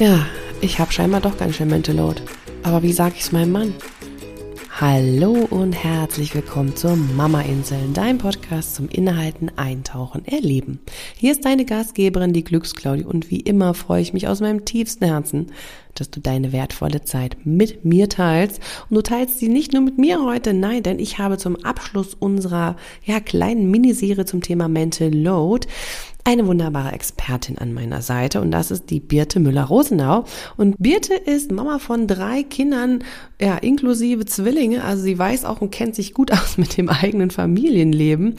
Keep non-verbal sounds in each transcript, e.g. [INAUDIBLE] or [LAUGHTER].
Ja, ich habe scheinbar doch ganz schön Mental Load. Aber wie sage ich es meinem Mann? Hallo und herzlich willkommen zur Mama Insel, dein Podcast zum Inhalten, Eintauchen, Erleben. Hier ist deine Gastgeberin, die Glücksklaudi und wie immer freue ich mich aus meinem tiefsten Herzen, dass du deine wertvolle Zeit mit mir teilst. Und du teilst sie nicht nur mit mir heute, nein, denn ich habe zum Abschluss unserer ja, kleinen Miniserie zum Thema Mental Load eine wunderbare Expertin an meiner Seite und das ist die Birte Müller-Rosenau. Und Birte ist Mama von drei Kindern, ja, inklusive Zwillinge. Also sie weiß auch und kennt sich gut [LAUGHS] aus mit dem eigenen Familienleben.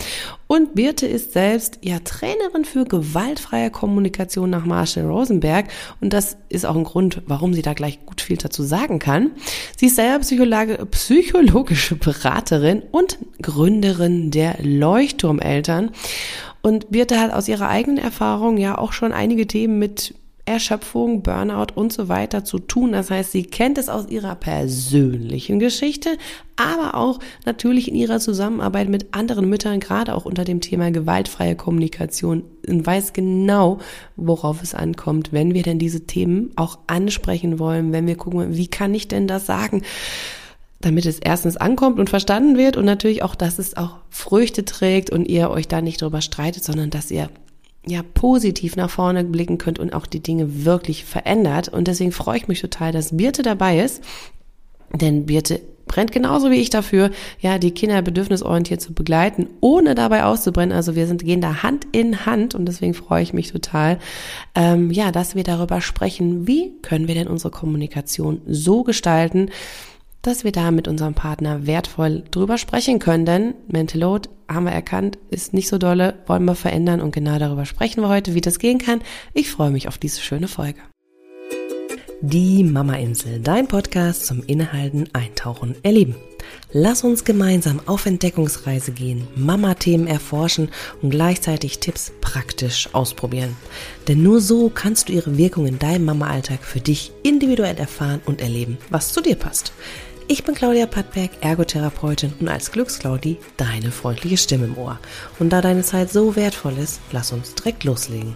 Und Birte ist selbst ja Trainerin für gewaltfreie Kommunikation nach Marshall Rosenberg. Und das ist auch ein Grund, warum sie da gleich gut viel dazu sagen kann. Sie ist selber Psychologe, psychologische Beraterin und Gründerin der Leuchtturmeltern. Und Birte hat aus ihrer eigenen Erfahrung ja auch schon einige Themen mit Erschöpfung, Burnout und so weiter zu tun. Das heißt, sie kennt es aus ihrer persönlichen Geschichte, aber auch natürlich in ihrer Zusammenarbeit mit anderen Müttern, gerade auch unter dem Thema gewaltfreie Kommunikation und weiß genau, worauf es ankommt, wenn wir denn diese Themen auch ansprechen wollen, wenn wir gucken, wie kann ich denn das sagen? Damit es erstens ankommt und verstanden wird und natürlich auch, dass es auch Früchte trägt und ihr euch da nicht drüber streitet, sondern dass ihr ja positiv nach vorne blicken könnt und auch die Dinge wirklich verändert. Und deswegen freue ich mich total, dass Birte dabei ist. Denn Birte brennt genauso wie ich dafür, ja, die Kinder bedürfnisorientiert zu begleiten, ohne dabei auszubrennen. Also wir sind, gehen da Hand in Hand und deswegen freue ich mich total, ähm, ja, dass wir darüber sprechen, wie können wir denn unsere Kommunikation so gestalten, dass wir da mit unserem Partner wertvoll drüber sprechen können. Denn Mental Load, haben wir erkannt, ist nicht so dolle, wollen wir verändern und genau darüber sprechen wir heute, wie das gehen kann. Ich freue mich auf diese schöne Folge. Die Mama Insel, dein Podcast zum Innehalten, Eintauchen, Erleben. Lass uns gemeinsam auf Entdeckungsreise gehen, Mama-Themen erforschen und gleichzeitig Tipps praktisch ausprobieren. Denn nur so kannst du ihre Wirkung in deinem Mama-Alltag für dich individuell erfahren und erleben, was zu dir passt. Ich bin Claudia Pattberg, Ergotherapeutin und als Glücksclaudi deine freundliche Stimme im Ohr. Und da deine Zeit so wertvoll ist, lass uns direkt loslegen.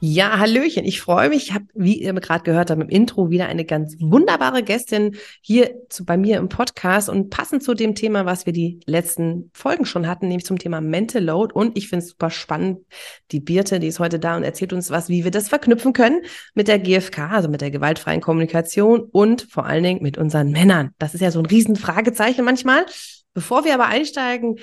Ja, Hallöchen. Ich freue mich. Ich habe, wie ihr gerade gehört habt im Intro, wieder eine ganz wunderbare Gästin hier zu, bei mir im Podcast und passend zu dem Thema, was wir die letzten Folgen schon hatten, nämlich zum Thema Mental Load. Und ich finde es super spannend. Die Birte, die ist heute da und erzählt uns was, wie wir das verknüpfen können mit der GfK, also mit der gewaltfreien Kommunikation und vor allen Dingen mit unseren Männern. Das ist ja so ein Riesenfragezeichen manchmal. Bevor wir aber einsteigen,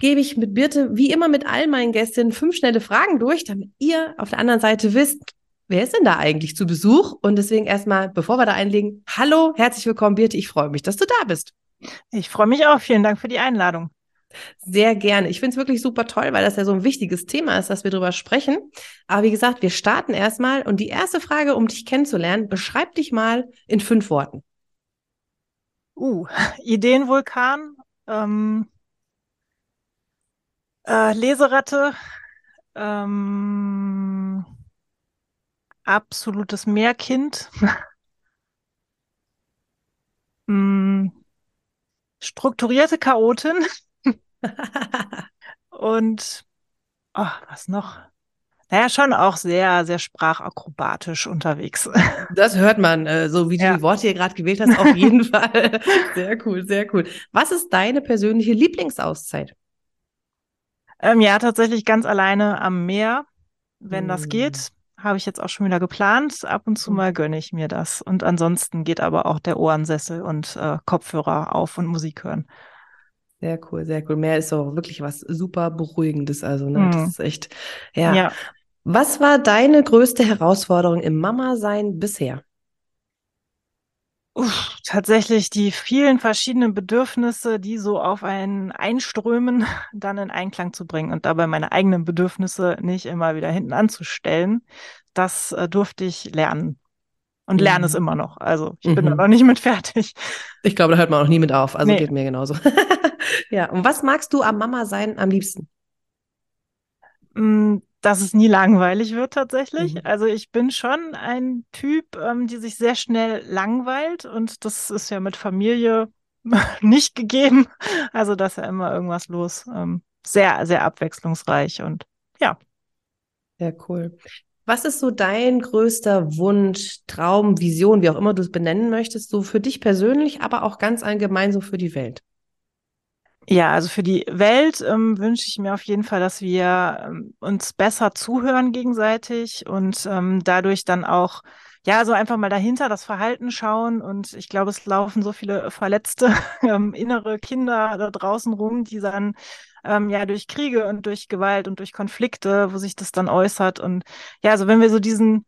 gebe ich mit Birte, wie immer mit all meinen Gästinnen, fünf schnelle Fragen durch, damit ihr auf der anderen Seite wisst, wer ist denn da eigentlich zu Besuch? Und deswegen erstmal, bevor wir da einlegen, hallo, herzlich willkommen, Birte. Ich freue mich, dass du da bist. Ich freue mich auch. Vielen Dank für die Einladung. Sehr gerne. Ich finde es wirklich super toll, weil das ja so ein wichtiges Thema ist, dass wir darüber sprechen. Aber wie gesagt, wir starten erstmal. Und die erste Frage, um dich kennenzulernen, beschreib dich mal in fünf Worten. Uh, [LAUGHS] Ideenvulkan, ähm, äh, Leseratte, ähm, absolutes Mehrkind. [LAUGHS] mm, strukturierte Chaotin. [LAUGHS] Und oh, was noch? Naja, schon auch sehr, sehr sprachakrobatisch unterwegs. [LAUGHS] Das hört man, äh, so wie du ja. die Worte hier gerade gewählt hast, auf jeden Fall. Sehr cool, sehr cool. Was ist deine persönliche Lieblingsauszeit? Ähm, ja, tatsächlich ganz alleine am Meer. Wenn mhm. das geht, mm. habe ich jetzt auch schon wieder geplant. Ab und zu mm. mal gönne ich mir das. Und ansonsten geht aber auch der Ohrensessel und äh, Kopfhörer auf und Musik hören. Sehr cool, sehr cool. Meer ist auch wirklich was super Beruhigendes. Also, ne, mhm. das ist echt, ja. ja. Was war deine größte Herausforderung im Mama-Sein bisher? Uff, tatsächlich die vielen verschiedenen Bedürfnisse, die so auf einen einströmen, [LAUGHS] dann in Einklang zu bringen und dabei meine eigenen Bedürfnisse nicht immer wieder hinten anzustellen. Das äh, durfte ich lernen. Und mhm. lerne es immer noch. Also ich mhm. bin da noch nicht mit fertig. Ich glaube, da hört man auch nie mit auf. Also nee. geht mir genauso. [LAUGHS] ja. Und was magst du am Mama sein am liebsten? Dass es nie langweilig wird tatsächlich. Mhm. Also ich bin schon ein Typ, ähm, die sich sehr schnell langweilt und das ist ja mit Familie [LAUGHS] nicht gegeben. Also da ist ja immer irgendwas los. Ähm, sehr, sehr abwechslungsreich und ja. Sehr cool. Was ist so dein größter Wunsch, Traum, Vision, wie auch immer du es benennen möchtest, so für dich persönlich, aber auch ganz allgemein so für die Welt? Ja, also für die Welt ähm, wünsche ich mir auf jeden Fall, dass wir ähm, uns besser zuhören gegenseitig und ähm, dadurch dann auch ja, so einfach mal dahinter das Verhalten schauen. Und ich glaube, es laufen so viele verletzte [LAUGHS] ähm, innere Kinder da draußen rum, die dann ähm, ja durch Kriege und durch Gewalt und durch Konflikte, wo sich das dann äußert. Und ja, also wenn wir so diesen,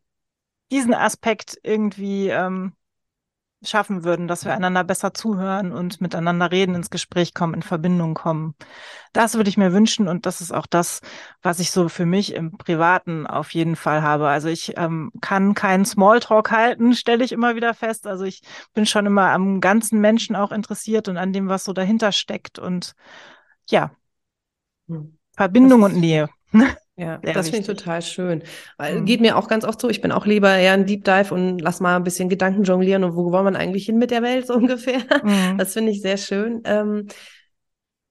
diesen Aspekt irgendwie ähm, schaffen würden, dass wir einander besser zuhören und miteinander reden, ins Gespräch kommen, in Verbindung kommen. Das würde ich mir wünschen und das ist auch das, was ich so für mich im Privaten auf jeden Fall habe. Also ich ähm, kann keinen Smalltalk halten, [LAUGHS] stelle ich immer wieder fest. Also ich bin schon immer am ganzen Menschen auch interessiert und an dem, was so dahinter steckt und ja, hm. Verbindung und Nähe. [LAUGHS] Ja, Sehr das finde ich total schön. Weil mhm. geht mir auch ganz oft so, ich bin auch lieber eher ein Deep Dive und lass mal ein bisschen Gedanken jonglieren und wo wollen wir eigentlich hin mit der Welt so [LAUGHS] ungefähr. Mhm. Das finde ich sehr schön. Ähm,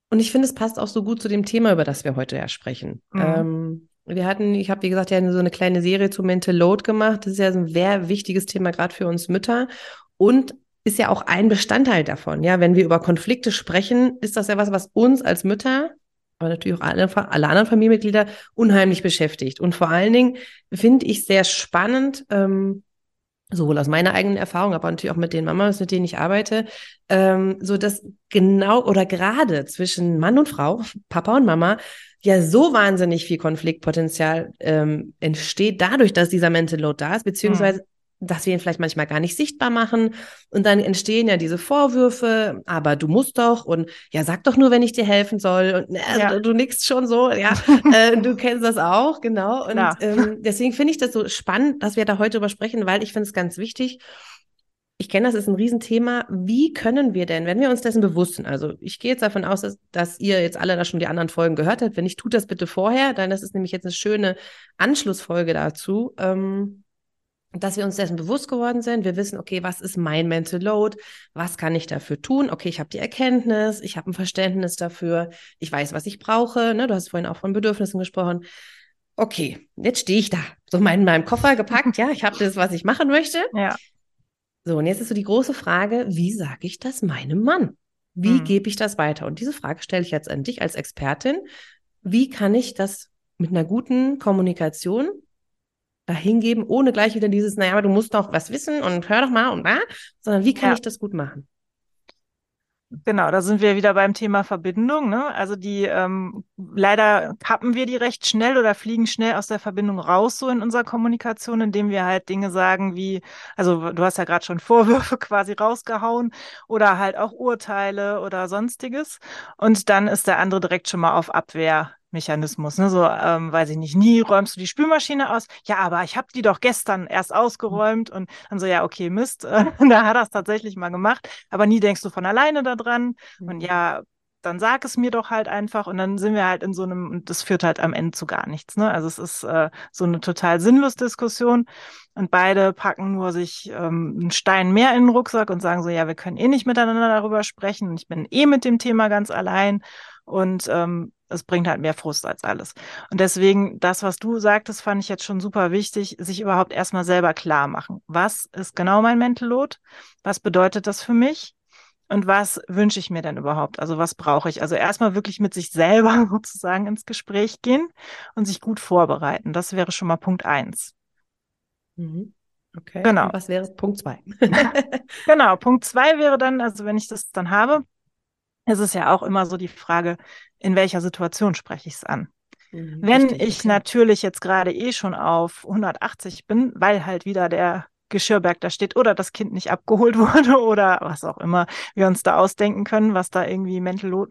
und ich finde, es passt auch so gut zu dem Thema, über das wir heute ja sprechen. Mhm. Ähm, wir hatten, ich habe, wie gesagt, ja so eine kleine Serie zu Mental Load gemacht. Das ist ja so ein sehr wichtiges Thema, gerade für uns Mütter. Und ist ja auch ein Bestandteil davon. Ja, wenn wir über Konflikte sprechen, ist das ja was, was uns als Mütter aber natürlich auch alle, alle anderen Familienmitglieder unheimlich beschäftigt. Und vor allen Dingen finde ich sehr spannend, ähm, sowohl aus meiner eigenen Erfahrung, aber natürlich auch mit den Mamas, mit denen ich arbeite, ähm, so dass genau oder gerade zwischen Mann und Frau, Papa und Mama, ja so wahnsinnig viel Konfliktpotenzial ähm, entsteht dadurch, dass dieser Mental Load da ist, beziehungsweise mhm dass wir ihn vielleicht manchmal gar nicht sichtbar machen. Und dann entstehen ja diese Vorwürfe, aber du musst doch und ja, sag doch nur, wenn ich dir helfen soll. Und äh, ja. du nickst schon so, ja, [LAUGHS] äh, du kennst das auch, genau. Und ähm, deswegen finde ich das so spannend, dass wir da heute drüber sprechen, weil ich finde es ganz wichtig. Ich kenne das ist ein Riesenthema. Wie können wir denn, wenn wir uns dessen bewusst sind, also ich gehe jetzt davon aus, dass, dass ihr jetzt alle da schon die anderen Folgen gehört habt. Wenn nicht, tut das bitte vorher, dann das ist nämlich jetzt eine schöne Anschlussfolge dazu. Ähm, dass wir uns dessen bewusst geworden sind. Wir wissen, okay, was ist mein Mental Load? Was kann ich dafür tun? Okay, ich habe die Erkenntnis, ich habe ein Verständnis dafür, ich weiß, was ich brauche. Ne? Du hast vorhin auch von Bedürfnissen gesprochen. Okay, jetzt stehe ich da, so in meinem Koffer gepackt. [LAUGHS] ja, ich habe das, was ich machen möchte. Ja. So, und jetzt ist so die große Frage, wie sage ich das meinem Mann? Wie hm. gebe ich das weiter? Und diese Frage stelle ich jetzt an dich als Expertin. Wie kann ich das mit einer guten Kommunikation dahingeben, ohne gleich wieder dieses, naja, aber du musst doch was wissen und hör doch mal und da, sondern wie kann ja. ich das gut machen? Genau, da sind wir wieder beim Thema Verbindung. Ne? Also die ähm, leider kappen wir die recht schnell oder fliegen schnell aus der Verbindung raus so in unserer Kommunikation, indem wir halt Dinge sagen wie, also du hast ja gerade schon Vorwürfe [LAUGHS] quasi rausgehauen oder halt auch Urteile oder sonstiges. Und dann ist der andere direkt schon mal auf Abwehr Mechanismus, ne? So, ähm, weiß ich nicht, nie räumst du die Spülmaschine aus. Ja, aber ich habe die doch gestern erst ausgeräumt und dann so, ja, okay, Mist, [LAUGHS] äh, da hat er es tatsächlich mal gemacht, aber nie denkst du von alleine da dran. Mhm. Und ja, dann sag es mir doch halt einfach und dann sind wir halt in so einem, und das führt halt am Ende zu gar nichts. Ne? Also es ist äh, so eine total sinnlos Diskussion und beide packen nur sich ähm, einen Stein mehr in den Rucksack und sagen so, ja, wir können eh nicht miteinander darüber sprechen und ich bin eh mit dem Thema ganz allein und ähm, es bringt halt mehr Frust als alles. Und deswegen, das, was du sagtest, fand ich jetzt schon super wichtig, sich überhaupt erstmal selber klar machen. Was ist genau mein Mental Load? Was bedeutet das für mich? Und was wünsche ich mir denn überhaupt? Also was brauche ich? Also erstmal wirklich mit sich selber [LAUGHS] sozusagen ins Gespräch gehen und sich gut vorbereiten. Das wäre schon mal Punkt eins. Mhm. Okay. Genau. Und was wäre Punkt zwei? [LAUGHS] genau. Punkt zwei wäre dann, also wenn ich das dann habe, es ist ja auch immer so die Frage, in welcher Situation spreche ich es an? Mhm, Wenn richtig, ich okay. natürlich jetzt gerade eh schon auf 180 bin, weil halt wieder der Geschirrberg da steht oder das Kind nicht abgeholt [LAUGHS] wurde oder was auch immer wir uns da ausdenken können, was da irgendwie mental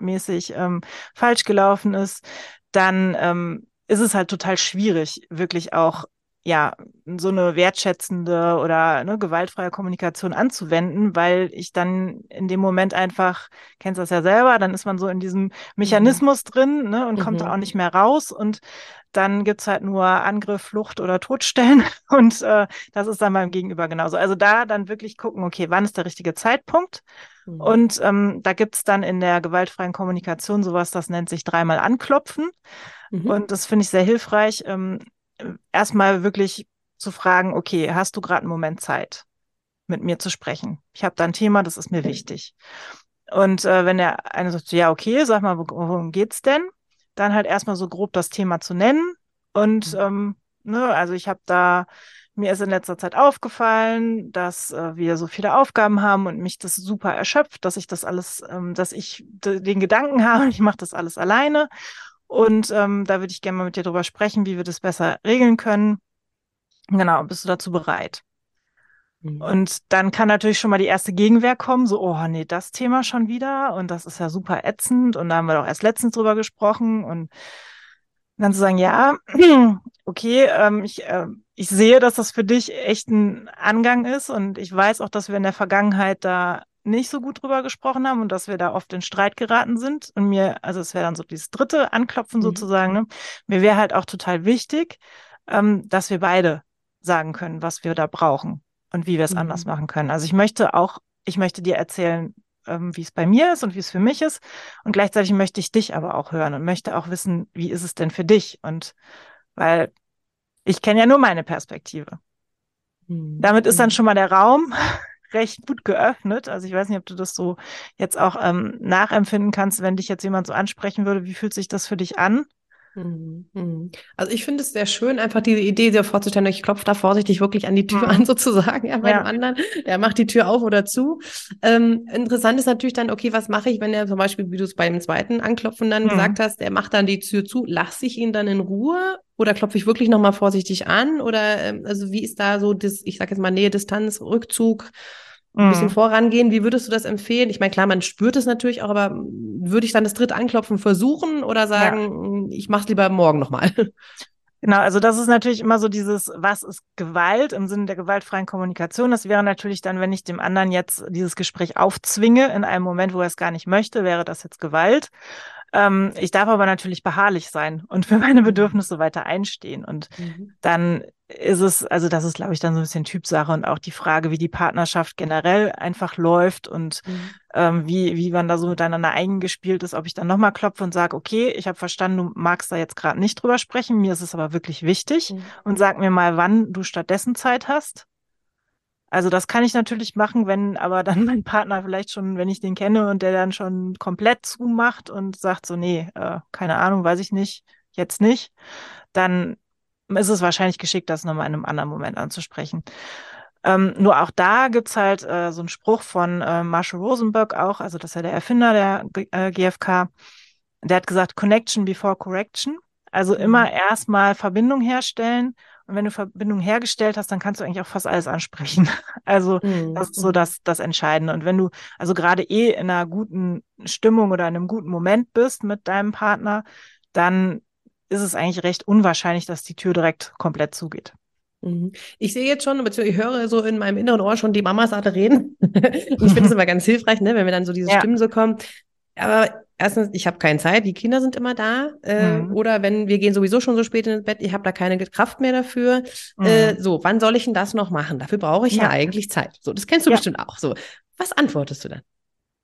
ähm, falsch gelaufen ist, dann ähm, ist es halt total schwierig, wirklich auch ja, so eine wertschätzende oder eine gewaltfreie Kommunikation anzuwenden, weil ich dann in dem Moment einfach, kennst das ja selber, dann ist man so in diesem Mechanismus mhm. drin ne, und mhm. kommt da auch nicht mehr raus und dann gibt's halt nur Angriff, Flucht oder Todstellen [LAUGHS] und äh, das ist dann beim Gegenüber genauso. Also da dann wirklich gucken, okay, wann ist der richtige Zeitpunkt? Mhm. Und ähm, da gibt's dann in der gewaltfreien Kommunikation sowas, das nennt sich dreimal anklopfen. Mhm. Und das finde ich sehr hilfreich. Ähm, erstmal wirklich zu fragen, okay, hast du gerade einen Moment Zeit, mit mir zu sprechen? Ich habe da ein Thema, das ist mir wichtig. Und äh, wenn der eine sagt, ja, okay, sag mal, worum geht's denn? Dann halt erstmal so grob das Thema zu nennen. Und mhm. ähm, ne, also ich habe da, mir ist in letzter Zeit aufgefallen, dass äh, wir so viele Aufgaben haben und mich das super erschöpft, dass ich das alles, ähm, dass ich den Gedanken [LAUGHS] habe, ich mache das alles alleine. Und ähm, da würde ich gerne mal mit dir drüber sprechen, wie wir das besser regeln können. Genau, bist du dazu bereit? Mhm. Und dann kann natürlich schon mal die erste Gegenwehr kommen, so, oh nee, das Thema schon wieder und das ist ja super ätzend und da haben wir doch erst letztens drüber gesprochen und dann zu sagen, ja, [CLEARS THROAT] okay, ähm, ich, äh, ich sehe, dass das für dich echt ein Angang ist und ich weiß auch, dass wir in der Vergangenheit da nicht so gut drüber gesprochen haben und dass wir da oft in Streit geraten sind und mir, also es wäre dann so dieses dritte Anklopfen mhm. sozusagen, ne? mir wäre halt auch total wichtig, ähm, dass wir beide sagen können, was wir da brauchen und wie wir es mhm. anders machen können. Also ich möchte auch, ich möchte dir erzählen, ähm, wie es bei mir ist und wie es für mich ist. Und gleichzeitig möchte ich dich aber auch hören und möchte auch wissen, wie ist es denn für dich? Und weil ich kenne ja nur meine Perspektive. Mhm. Damit ist dann mhm. schon mal der Raum recht gut geöffnet. Also ich weiß nicht, ob du das so jetzt auch ähm, nachempfinden kannst, wenn dich jetzt jemand so ansprechen würde. Wie fühlt sich das für dich an? Mhm, mhm. Also ich finde es sehr schön, einfach diese Idee dir vorzustellen, ich klopfe da vorsichtig wirklich an die Tür an, [LAUGHS] sozusagen, ja, bei ja. dem anderen, der macht die Tür auf oder zu. Ähm, interessant ist natürlich dann, okay, was mache ich, wenn er zum Beispiel, wie du es beim zweiten Anklopfen dann mhm. gesagt hast, der macht dann die Tür zu, lasse ich ihn dann in Ruhe oder klopfe ich wirklich nochmal vorsichtig an? Oder ähm, also wie ist da so das, ich sage jetzt mal Nähe, Distanz, Rückzug? Ein bisschen mhm. vorangehen. Wie würdest du das empfehlen? Ich meine, klar, man spürt es natürlich auch, aber würde ich dann das dritte Anklopfen versuchen oder sagen, ja. ich mache es lieber morgen nochmal? Genau, also das ist natürlich immer so dieses, was ist Gewalt im Sinne der gewaltfreien Kommunikation. Das wäre natürlich dann, wenn ich dem anderen jetzt dieses Gespräch aufzwinge in einem Moment, wo er es gar nicht möchte, wäre das jetzt Gewalt. Ähm, ich darf aber natürlich beharrlich sein und für meine mhm. Bedürfnisse weiter einstehen. Und mhm. dann ist es, also das ist, glaube ich, dann so ein bisschen Typsache und auch die Frage, wie die Partnerschaft generell einfach läuft und mhm. ähm, wie, wie man da so miteinander eingespielt ist, ob ich dann nochmal klopfe und sage, okay, ich habe verstanden, du magst da jetzt gerade nicht drüber sprechen, mir ist es aber wirklich wichtig mhm. und sag mir mal, wann du stattdessen Zeit hast. Also das kann ich natürlich machen, wenn aber [LAUGHS] dann mein Partner vielleicht schon, wenn ich den kenne und der dann schon komplett zumacht und sagt so, nee, äh, keine Ahnung, weiß ich nicht, jetzt nicht, dann ist es wahrscheinlich geschickt, das nochmal in einem anderen Moment anzusprechen. Ähm, nur auch da gibt's halt äh, so einen Spruch von äh, Marshall Rosenberg auch, also das ist ja der Erfinder der äh, GfK, der hat gesagt, Connection before Correction. Also mhm. immer erstmal Verbindung herstellen und wenn du Verbindung hergestellt hast, dann kannst du eigentlich auch fast alles ansprechen. [LAUGHS] Also mhm. das ist so das, das Entscheidende. Und wenn du also gerade eh in einer guten Stimmung oder in einem guten Moment bist mit deinem Partner, dann ist es eigentlich recht unwahrscheinlich, dass die Tür direkt komplett zugeht. Mhm. Ich sehe jetzt schon, ich höre so in meinem inneren Ohr schon die Mamas alle reden. [LAUGHS] ich finde es immer ganz hilfreich, ne, wenn wir dann so diese ja. Stimmen so kommen. Aber erstens, ich habe keine Zeit, die Kinder sind immer da. Äh, mhm. Oder wenn wir gehen sowieso schon so spät ins Bett, ich habe da keine Kraft mehr dafür. Mhm. Äh, so, wann soll ich denn das noch machen? Dafür brauche ich ja. ja. eigentlich Zeit. So, das kennst du ja. bestimmt auch. So, was antwortest du dann?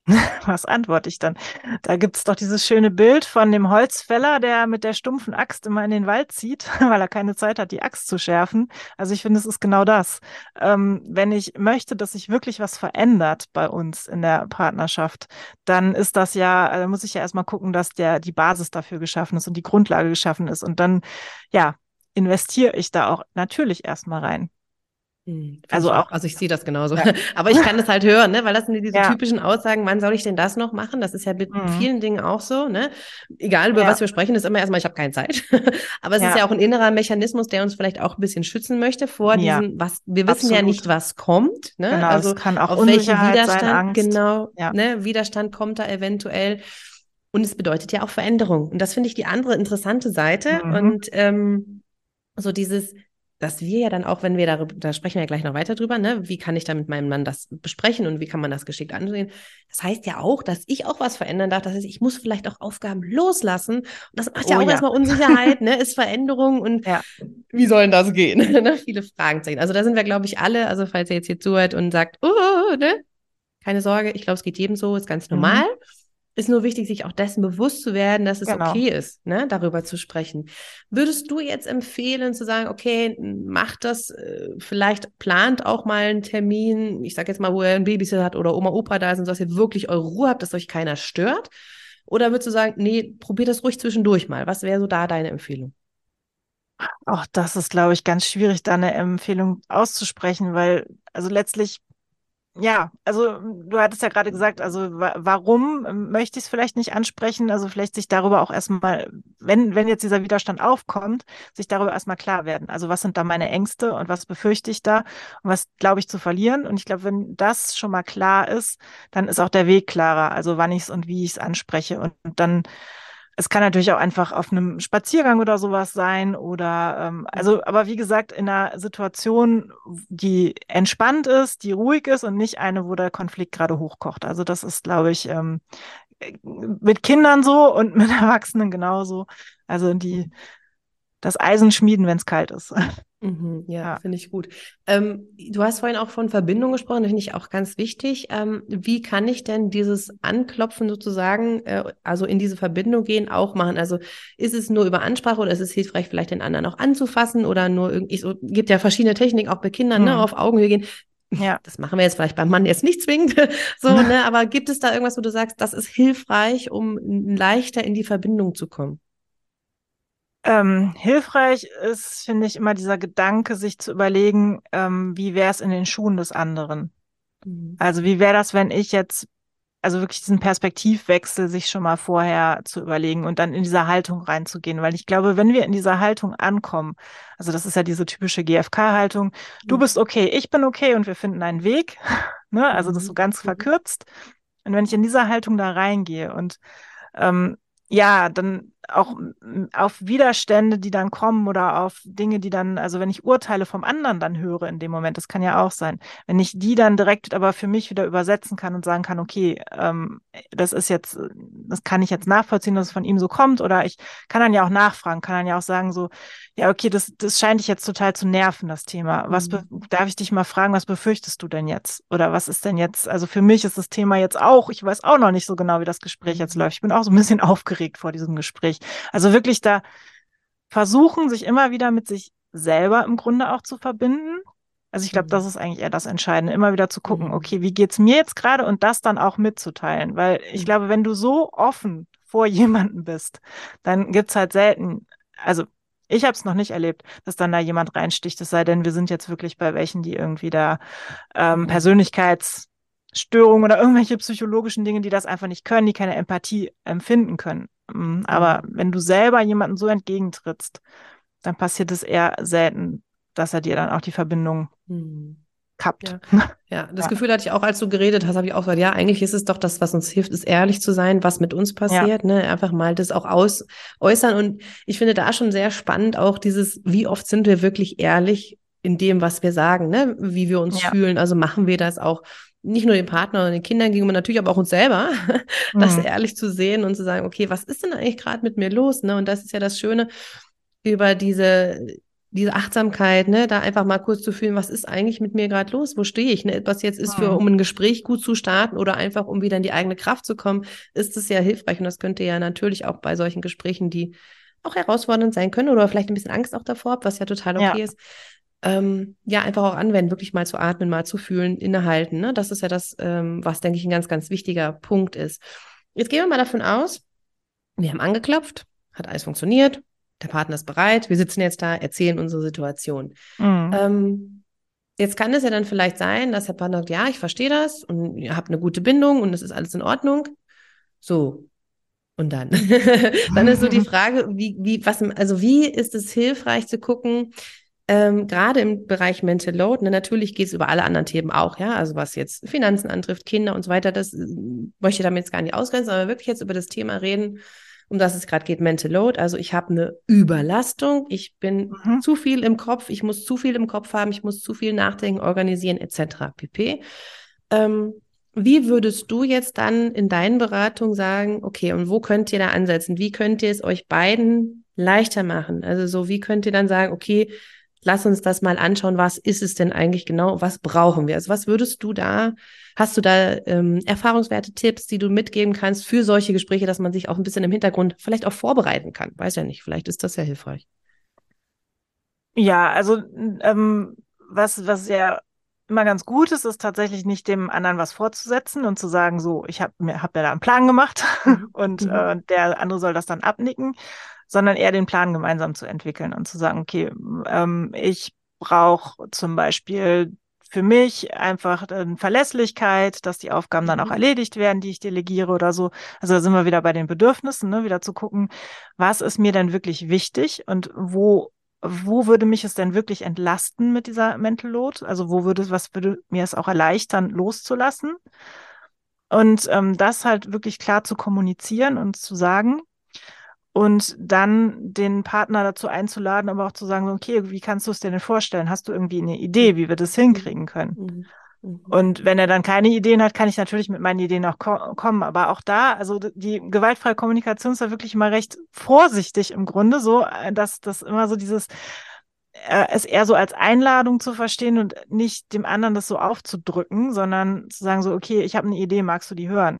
[LAUGHS] Was antworte ich dann? Da gibt's doch dieses schöne Bild von dem Holzfäller, der mit der stumpfen Axt immer in den Wald zieht, [LAUGHS] weil er keine Zeit hat, die Axt zu schärfen. Also ich finde, es ist genau das. Ähm, wenn ich möchte, dass sich wirklich was verändert bei uns in der Partnerschaft, dann ist das ja, da muss ich ja erstmal gucken, dass der die Basis dafür geschaffen ist und die Grundlage geschaffen ist. Und dann, ja, investiere ich da auch natürlich erstmal rein. Hm, also auch, also ich sehe das genauso. Ja. [LAUGHS] Aber ich kann das halt hören, ne? weil das sind diese ja. typischen Aussagen, wann soll ich denn das noch machen? Das ist ja mit mhm. vielen Dingen auch so. Ne? Egal, über ja. was wir sprechen, ist immer erstmal, ich habe keine Zeit. [LAUGHS] Aber es ist ja auch ein innerer Mechanismus, der uns vielleicht auch ein bisschen schützen möchte vor diesem, was wir wissen Absolut. ja nicht, was kommt. Ne? Genau, also es kann auch auf welchen Widerstand, sein, Angst. genau, ne? Widerstand kommt da eventuell. Und es bedeutet ja auch Veränderung. Und das finde ich die andere interessante Seite. Mhm. Und ähm, so dieses, dass wir ja dann auch, wenn wir darüber, da sprechen wir ja gleich noch weiter drüber, ne, wie kann ich da mit meinem Mann das besprechen und wie kann man das geschickt ansehen? Das heißt ja auch, dass ich auch was verändern darf. Das heißt, ich muss vielleicht auch Aufgaben loslassen. Und das macht ja oh, auch ja. erstmal Unsicherheit, ne, ist Veränderung und [LAUGHS] ja. wie soll denn das gehen? [LAUGHS] ne? Viele Fragen zeigen. Also da sind wir, glaube ich, alle, also falls ihr jetzt hier zuhört und sagt, oh, ne, keine Sorge, ich glaube, es geht jedem so, ist ganz mhm. normal. Mhm. Ist nur wichtig, sich auch dessen bewusst zu werden, dass es Genau. okay ist, ne, darüber zu sprechen. Würdest du jetzt empfehlen, zu sagen, okay, macht das, äh, vielleicht plant auch mal einen Termin, ich sag jetzt mal, wo ihr ein Babysitter hat oder Oma, Opa da sind, dass ihr wirklich eure Ruhe habt, dass euch keiner stört? Oder würdest du sagen, nee, probier das ruhig zwischendurch mal? Was wäre so da deine Empfehlung? Auch das ist, glaube ich, ganz schwierig, da eine Empfehlung auszusprechen, weil, also letztlich, ja, also du hattest ja gerade gesagt, also wa warum ähm, möchte ich es vielleicht nicht ansprechen? Also vielleicht sich darüber auch erstmal, wenn, wenn jetzt dieser Widerstand aufkommt, sich darüber erstmal klar werden. Also was sind da meine Ängste und was befürchte ich da und was glaube ich zu verlieren? Und ich glaube, wenn das schon mal klar ist, dann ist auch der Weg klarer, also wann ich es und wie ich es anspreche. Und dann es kann natürlich auch einfach auf einem Spaziergang oder sowas sein oder ähm, also, aber wie gesagt, in einer Situation, die entspannt ist, die ruhig ist und nicht eine, wo der Konflikt gerade hochkocht. Also das ist, glaube ich, ähm, mit Kindern so und [LAUGHS] mit Erwachsenen genauso. Also die das Eisen schmieden, wenn es kalt ist. [LAUGHS] Mhm, ja, Ja. finde ich gut. Ähm, du hast vorhin auch von Verbindung gesprochen, das finde ich auch ganz wichtig. Ähm, wie kann ich denn dieses Anklopfen sozusagen, äh, also in diese Verbindung gehen, auch machen? Also ist es nur über Ansprache oder ist es hilfreich, vielleicht den anderen auch anzufassen oder nur irgendwie, so, gibt ja verschiedene Techniken, auch bei Kindern, ne, Mhm. auf Augenhöhe gehen. Ja. Das machen wir jetzt vielleicht beim Mann jetzt nicht zwingend, [LAUGHS] so, ne, aber gibt es da irgendwas, wo du sagst, das ist hilfreich, um leichter in die Verbindung zu kommen? Ähm, hilfreich ist, finde ich, immer dieser Gedanke, sich zu überlegen, ähm, wie wäre es in den Schuhen des anderen. Mhm. Also wie wäre das, wenn ich jetzt, also wirklich diesen Perspektivwechsel sich schon mal vorher zu überlegen und dann in diese Haltung reinzugehen, weil ich glaube, wenn wir in dieser Haltung ankommen, also das ist ja diese typische GFK-Haltung, du Mhm. bist okay, ich bin okay und wir finden einen Weg, [LAUGHS] ne? Also das so Mhm. ganz Mhm. verkürzt. Und wenn ich in dieser Haltung da reingehe und ähm, ja, dann auch auf Widerstände, die dann kommen oder auf Dinge, die dann, also wenn ich Urteile vom anderen dann höre in dem Moment, das kann ja auch sein, wenn ich die dann direkt aber für mich wieder übersetzen kann und sagen kann, okay, ähm, das ist jetzt, das kann ich jetzt nachvollziehen, dass es von ihm so kommt oder ich kann dann ja auch nachfragen, kann dann ja auch sagen so, ja, okay, das, das scheint dich jetzt total zu nerven, das Thema. Was be- darf ich dich mal fragen, was befürchtest du denn jetzt? Oder was ist denn jetzt, also für mich ist das Thema jetzt auch, ich weiß auch noch nicht so genau, wie das Gespräch jetzt Mhm. läuft. Ich bin auch so ein bisschen [LAUGHS] aufgeregt vor diesem Gespräch. Also wirklich da versuchen, sich immer wieder mit sich selber im Grunde auch zu verbinden. Also ich glaube, Mhm. das ist eigentlich eher das Entscheidende, immer wieder zu gucken, Mhm. okay, wie geht's mir jetzt gerade und das dann auch mitzuteilen, weil ich Mhm. glaube, wenn du so offen vor [LAUGHS] jemanden bist, dann gibt's halt selten, also ich habe es noch nicht erlebt, dass dann da jemand reinsticht, es sei denn, wir sind jetzt wirklich bei welchen, die irgendwie da ähm, Mhm. Persönlichkeitsstörungen oder irgendwelche psychologischen Dinge, die das einfach nicht können, die keine Empathie empfinden können. Mm, Aber Mhm. wenn du selber jemandem so entgegentrittst, dann passiert es eher selten, dass er dir dann auch die Verbindung Mhm. kappt. Ja. [LAUGHS] Ja, das Ja. Gefühl hatte ich auch, als du geredet hast, habe ich auch gesagt, ja, eigentlich ist es doch das, was uns hilft, ist ehrlich zu sein, was mit uns passiert, ne? Einfach mal das auch aus, äußern. Und ich finde da schon sehr spannend auch dieses, wie oft sind wir wirklich ehrlich in dem, was wir sagen, ne? Wie wir uns Ja. fühlen. Also machen wir das auch nicht nur den Partner und den Kindern gegenüber, natürlich aber auch uns selber, [LAUGHS] das Mhm. ehrlich zu sehen und zu sagen, okay, was ist denn eigentlich gerade mit mir los, ne? Und das ist ja das Schöne über diese diese Achtsamkeit, ne, da einfach mal kurz zu fühlen, was ist eigentlich mit mir gerade los? Wo stehe ich? Ne? Was jetzt ist für, Mhm. um ein Gespräch gut zu starten oder einfach um wieder in die eigene Kraft zu kommen, ist es ja hilfreich. Und das könnte ja natürlich auch bei solchen Gesprächen, die auch herausfordernd sein können oder vielleicht ein bisschen Angst auch davor habt, was ja total okay Ja. ist, ähm, ja, einfach auch anwenden, wirklich mal zu atmen, mal zu fühlen, innehalten. Ne? Das ist ja das, ähm, was, denke ich, ein ganz, ganz wichtiger Punkt ist. Jetzt gehen wir mal davon aus, wir haben angeklopft, hat alles funktioniert, der Partner ist bereit, wir sitzen jetzt da, erzählen unsere Situation. Mhm. Ähm, jetzt kann es ja dann vielleicht sein, dass der Partner sagt, ja, ich verstehe das und ihr habt eine gute Bindung und es ist alles in Ordnung. So. Und dann, [LAUGHS] dann ist so die [LAUGHS] Frage, wie, wie, was, also wie ist es hilfreich zu gucken, ähm, gerade im Bereich Mental Load, ne, natürlich geht es über alle anderen Themen auch, ja, also was jetzt Finanzen antrifft, Kinder und so weiter, das äh, möchte ich damit jetzt gar nicht ausgrenzen, aber wirklich jetzt über das Thema reden, um das es gerade geht, Mental Load. Also ich habe eine Überlastung, ich bin Mhm. zu viel im Kopf, ich muss zu viel im Kopf haben, ich muss zu viel nachdenken, organisieren etc. pp. Ähm, wie würdest du jetzt dann in deinen Beratungen sagen, okay, und wo könnt ihr da ansetzen? Wie könnt ihr es euch beiden leichter machen? Also so, wie könnt ihr dann sagen, okay, lass uns das mal anschauen, was ist es denn eigentlich genau, was brauchen wir? Also was würdest du da, hast du da ähm, Erfahrungswerte, Tipps, die du mitgeben kannst für solche Gespräche, dass man sich auch ein bisschen im Hintergrund vielleicht auch vorbereiten kann? Weiß ja nicht, vielleicht ist das ja hilfreich. Ja, also ähm, was, was ja immer ganz gut ist, ist tatsächlich nicht dem anderen was vorzusetzen und zu sagen, so, ich habe mir, hab mir da einen Plan gemacht mhm. [LAUGHS] und mhm. Äh, der andere soll das dann abnicken, sondern eher den Plan gemeinsam zu entwickeln und zu sagen, okay, ähm, ich brauche zum Beispiel für mich einfach äh, Verlässlichkeit, dass die Aufgaben dann auch mhm. erledigt werden, die ich delegiere oder so. Also da sind wir wieder bei den Bedürfnissen, ne? wieder zu gucken, was ist mir denn wirklich wichtig und wo wo würde mich es denn wirklich entlasten mit dieser Mental Load? Also wo würde, was würde mir es auch erleichtern, loszulassen? Und ähm, das halt wirklich klar zu kommunizieren und zu sagen und dann den Partner dazu einzuladen, aber auch zu sagen, okay, wie kannst du es dir denn vorstellen? Hast du irgendwie eine Idee, wie wir das hinkriegen können? Mhm. Mhm. Und wenn er dann keine Ideen hat, kann ich natürlich mit meinen Ideen auch ko kommen. Aber auch da, also die gewaltfreie Kommunikation ist da wirklich immer recht vorsichtig im Grunde, so, äh, dass das immer so dieses, äh, es eher so als Einladung zu verstehen und nicht dem anderen das so aufzudrücken, sondern zu sagen so, okay, ich habe eine Idee, magst du die hören?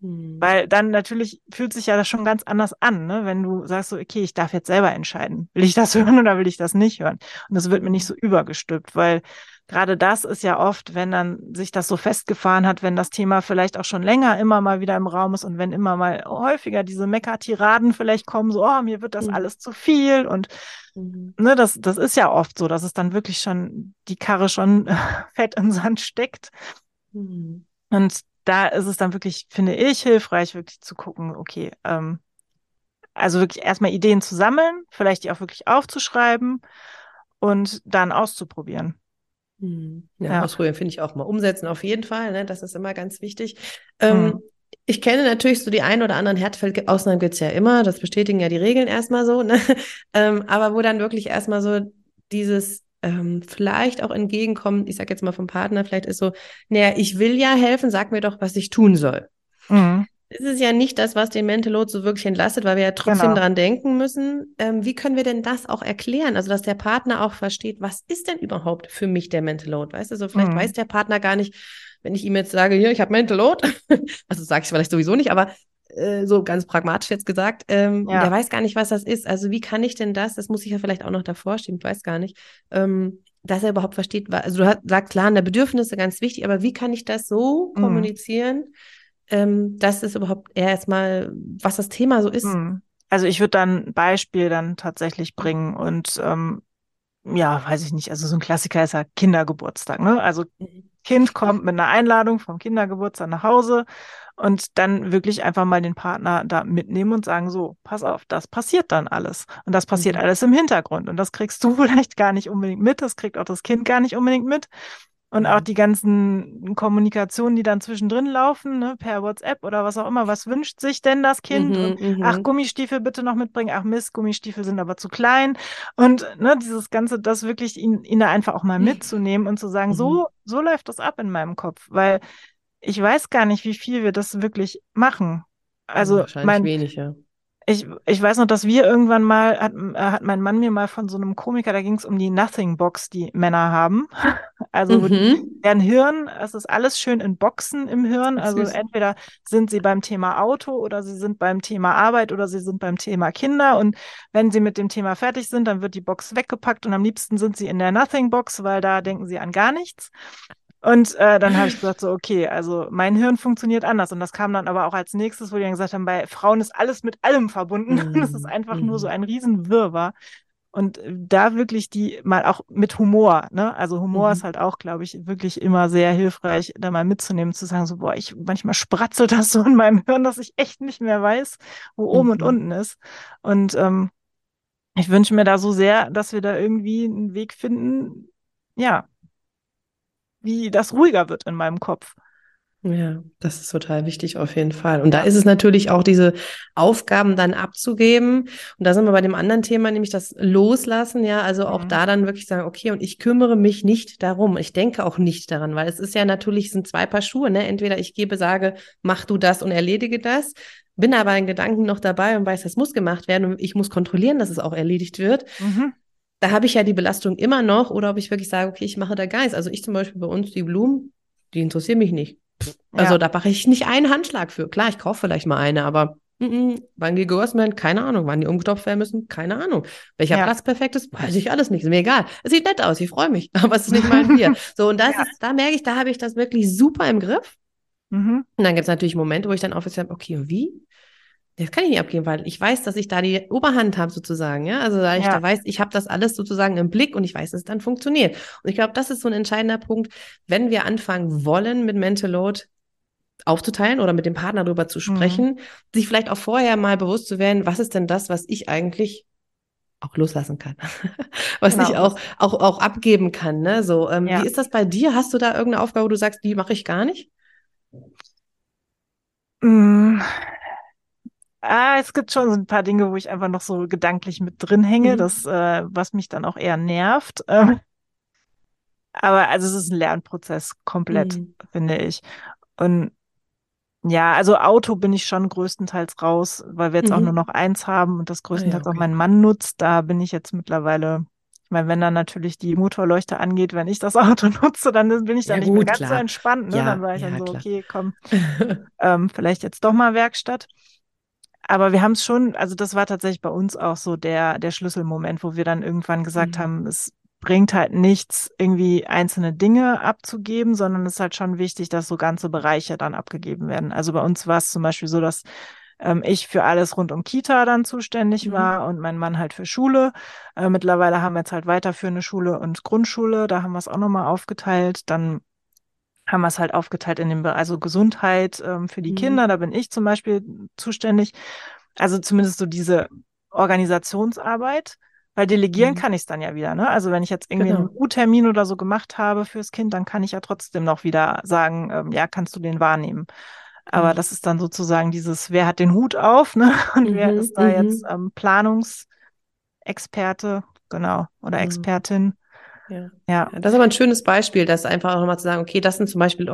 Hm. Weil dann natürlich fühlt sich ja das schon ganz anders an, ne? wenn du sagst so, okay, ich darf jetzt selber entscheiden, will ich das [LAUGHS] hören oder will ich das nicht hören? Und das wird mir nicht so übergestülpt, weil gerade das ist ja oft, wenn dann sich das so festgefahren hat, wenn das Thema vielleicht auch schon länger immer mal wieder im Raum ist und wenn immer mal häufiger diese Mecker-Tiraden vielleicht kommen, so, oh, mir wird das mhm. alles zu viel und mhm. ne, das, das ist ja oft so, dass es dann wirklich schon die Karre schon [LAUGHS] fett im Sand steckt. Mhm. Und da ist es dann wirklich, finde ich, hilfreich, wirklich zu gucken, okay, ähm, also wirklich erstmal Ideen zu sammeln, vielleicht die auch wirklich aufzuschreiben und dann auszuprobieren. Hm. Ja, ja. ausprobieren finde ich auch mal. Umsetzen auf jeden Fall, ne? das ist immer ganz wichtig. Ähm, hm. Ich kenne natürlich so die ein oder anderen Härtefälle, Ausnahmen gibt es ja immer, das bestätigen ja die Regeln erstmal so, ne? [LAUGHS] ähm, aber wo dann wirklich erstmal so dieses ähm, vielleicht auch entgegenkommen, ich sag jetzt mal vom Partner, vielleicht ist so, naja, ich will ja helfen, sag mir doch, was ich tun soll. Mhm. Ist ja nicht das, was den Mental Load so wirklich entlastet, weil wir ja trotzdem genau. dran denken müssen. Ähm, wie können wir denn das auch erklären? Also, dass der Partner auch versteht, was ist denn überhaupt für mich der Mental Load? Weißt du, so vielleicht mhm. weiß der Partner gar nicht, wenn ich ihm jetzt sage, hier, ich habe Mental Load, [LAUGHS] also sage ich vielleicht sowieso nicht, aber äh, so ganz pragmatisch jetzt gesagt, ähm, ja. der weiß gar nicht, was das ist. Also wie kann ich denn das, das muss ich ja vielleicht auch noch davor stehen, ich weiß gar nicht, ähm, dass er überhaupt versteht, also du sagst klar, der Bedürfnisse ganz wichtig, aber wie kann ich das so mhm. kommunizieren, ähm, dass es überhaupt erstmal, was das Thema so ist? Mhm. Also ich würde dann ein Beispiel dann tatsächlich bringen und ähm, ja, weiß ich nicht, also so ein Klassiker ist ja Kindergeburtstag, ne? Also mhm. Kind kommt mit einer Einladung vom Kindergeburtstag nach Hause und dann wirklich einfach mal den Partner da mitnehmen und sagen, so, pass auf, das passiert dann alles. Und das passiert mhm. alles im Hintergrund. Und das kriegst du [LAUGHS] vielleicht gar nicht unbedingt mit, das kriegt auch das Kind gar nicht unbedingt mit. Und auch mhm. die ganzen Kommunikationen, die dann zwischendrin laufen, ne, per WhatsApp oder was auch immer. Was wünscht sich denn das Kind? Mhm, und, mhm. ach, Gummistiefel bitte noch mitbringen. Ach Mist, Gummistiefel sind aber zu klein. Und ne, dieses Ganze, das wirklich ihn, ihn da einfach auch mal mitzunehmen und zu sagen, mhm. so, so läuft das ab in meinem Kopf. Weil ich weiß gar nicht, wie viel wir das wirklich machen. Also Wahrscheinlich mein, wenig, ja. Ich, ich weiß noch, dass wir irgendwann mal, hat, äh, hat mein Mann mir mal von so einem Komiker, da ging es um die Nothing Box, die Männer haben. [LAUGHS] Also mhm. deren Hirn, es ist alles schön in Boxen im Hirn. Also entweder sind sie beim Thema Auto oder sie sind beim Thema Arbeit oder sie sind beim Thema Kinder. Und wenn sie mit dem Thema fertig sind, dann wird die Box weggepackt und am liebsten sind sie in der Nothing Box, weil da denken sie an gar nichts. Und äh, dann habe ich gesagt, so, okay, also mein Hirn funktioniert anders. Und das kam dann aber auch als nächstes, wo die dann gesagt haben, bei Frauen ist alles mit allem verbunden. [LAUGHS] Das ist einfach mhm. nur so ein Riesenwirrwarr. Und äh, da wirklich die mal auch mit Humor, ne? Also Humor mhm. ist halt auch, glaube ich, wirklich immer sehr hilfreich, da mal mitzunehmen, zu sagen, so, boah, ich manchmal spratzelt das so in meinem Hirn, dass ich echt nicht mehr weiß, wo oben und mhm. unten ist. Und ähm, ich wünsche mir da so sehr, dass wir da irgendwie einen Weg finden, ja, wie das ruhiger wird in meinem Kopf. Ja, das ist total wichtig auf jeden Fall. Und da ist es natürlich auch diese Aufgaben dann abzugeben. Und da sind wir bei dem anderen Thema, nämlich das Loslassen. Ja, also auch mhm. da dann wirklich sagen, okay, und ich kümmere mich nicht darum. Ich denke auch nicht daran, weil es ist ja natürlich, sind zwei Paar Schuhe. Ne? Entweder ich gebe, sage, mach du das und erledige das. Bin aber in Gedanken noch dabei und weiß, das muss gemacht werden und ich muss kontrollieren, dass es auch erledigt wird. Mhm. Da habe ich ja die Belastung immer noch oder ob ich wirklich sage, okay, ich mache da Geist. Also ich zum Beispiel bei uns, die Blumen, die interessieren mich nicht. Also ja. da mache ich nicht einen Handschlag für. Klar, ich kaufe vielleicht mal eine, aber mm -mm, wann die gegossen werden, keine Ahnung. Wann die umgetopft werden müssen, keine Ahnung. Welcher ja. Platz perfekt ist, weiß ich alles nicht. Ist mir egal. Es sieht nett aus, ich freue mich, [LAUGHS] aber es ist nicht mein Bier. So, und das ja. ist, da merke ich, da habe ich das wirklich super im Griff. Mhm. Und dann gibt es natürlich Momente, wo ich dann offiziell, okay, wie? Das kann ich nicht abgeben, weil ich weiß, dass ich da die Oberhand habe sozusagen, ja. Also da ich ja. da weiß, ich habe das alles sozusagen im Blick und ich weiß, dass es dann funktioniert. Und ich glaube, das ist so ein entscheidender Punkt, wenn wir anfangen wollen, mit Mental Load aufzuteilen oder mit dem Partner darüber zu mhm. sprechen, mhm. sich vielleicht auch vorher mal bewusst zu werden, was ist denn das, was ich eigentlich auch loslassen kann, [LAUGHS] was genau. ich auch, auch, auch abgeben kann. Ne? So, ähm, ja. Wie ist das bei dir? Hast du da irgendeine Aufgabe, wo du sagst, die mache ich gar nicht? Mm. Ah, es gibt schon so ein paar Dinge, wo ich einfach noch so gedanklich mit drin hänge, mhm. das, äh, was mich dann auch eher nervt. Ähm, aber also es ist ein Lernprozess komplett, mhm. finde ich. Und ja, also Auto bin ich schon größtenteils raus, weil wir jetzt mhm. auch nur noch eins haben und das größtenteils ah, ja, okay. auch mein Mann nutzt. Da bin ich jetzt mittlerweile, ich meine, wenn dann natürlich die Motorleuchte angeht, wenn ich das [LAUGHS] Auto nutze, dann bin ich da ja, nicht gut, mehr ganz klar. so entspannt. Ne? Ja, dann war ich dann so, klar. okay, komm, [LAUGHS] ähm, vielleicht jetzt doch mal Werkstatt. Aber wir haben es schon, also das war tatsächlich bei uns auch so der, der Schlüsselmoment, wo wir dann irgendwann gesagt mhm. haben, es bringt halt nichts, irgendwie einzelne Dinge abzugeben, sondern es ist halt schon wichtig, dass so ganze Bereiche dann abgegeben werden. Also bei uns war es zum Beispiel so, dass ähm, ich für alles rund um Kita dann zuständig mhm. war und mein Mann halt für Schule. Äh, mittlerweile haben wir jetzt halt weiterführende Schule und Grundschule, da haben wir es auch nochmal aufgeteilt. Dann haben wir es halt aufgeteilt in den Bereich, also Gesundheit ähm, für die mhm. Kinder, da bin ich zum Beispiel zuständig. Also zumindest so diese Organisationsarbeit. Weil delegieren mhm. kann ich es dann ja wieder, ne? Also wenn ich jetzt irgendwie genau. einen U-Termin oder so gemacht habe fürs Kind, dann kann ich ja trotzdem noch wieder sagen, ähm, ja, kannst du den wahrnehmen. Aber mhm. das ist dann sozusagen dieses, wer hat den Hut auf, ne? [LAUGHS] Und mhm. wer ist da jetzt mhm. ähm, Planungsexperte, genau, oder mhm. Expertin. Ja. ja. Das ist aber ein schönes Beispiel, das einfach auch nochmal zu sagen, okay, das sind zum Beispiel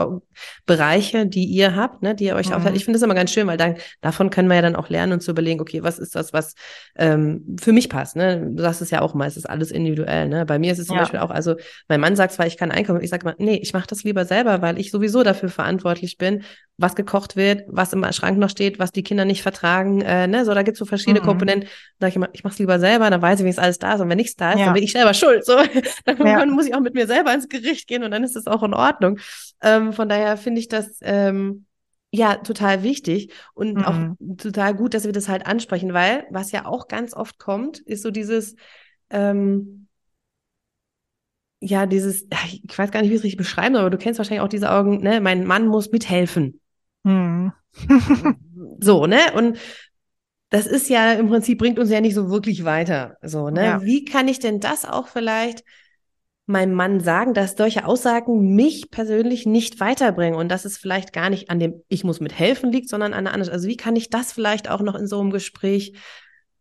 Bereiche, die ihr habt, ne, die ihr euch mhm. aufteilt. Ich finde das immer ganz schön, weil dann, davon können wir ja dann auch lernen und zu überlegen, okay, was ist das, was ähm, für mich passt, ne? Du sagst es ja auch mal, es ist alles individuell, ne? Bei mir ist es zum ja. Beispiel auch, also mein Mann sagt zwar, ich kann einkaufen, ich sage mal, nee, ich mache das lieber selber, weil ich sowieso dafür verantwortlich bin, was gekocht wird, was im Schrank noch steht, was die Kinder nicht vertragen, äh, ne? So, da gibt's so verschiedene mhm. Komponenten. Da sage ich immer, ich mache es lieber selber, dann weiß ich, wie es alles da ist. Und wenn nichts da ist, ja. dann bin ich selber schuld. So, [LAUGHS] dann ja. muss ich auch mit mir selber ins Gericht gehen und dann ist das auch in Ordnung. Ähm, von daher finde ich das ähm, ja total wichtig und mhm. auch total gut, dass wir das halt ansprechen, weil was ja auch ganz oft kommt, ist so dieses ähm, ja, dieses, ich weiß gar nicht, wie ich es richtig beschreiben soll, aber du kennst wahrscheinlich auch diese Augen, ne, mein Mann muss mithelfen. Hm. [LAUGHS] so, ne? Und das ist ja im Prinzip bringt uns ja nicht so wirklich weiter. So, ne? Ja. Wie kann ich denn das auch vielleicht meinem Mann sagen, dass solche Aussagen mich persönlich nicht weiterbringen und dass es vielleicht gar nicht an dem ich muss mithelfen liegt, sondern an der anderen. Also wie kann ich das vielleicht auch noch in so einem Gespräch,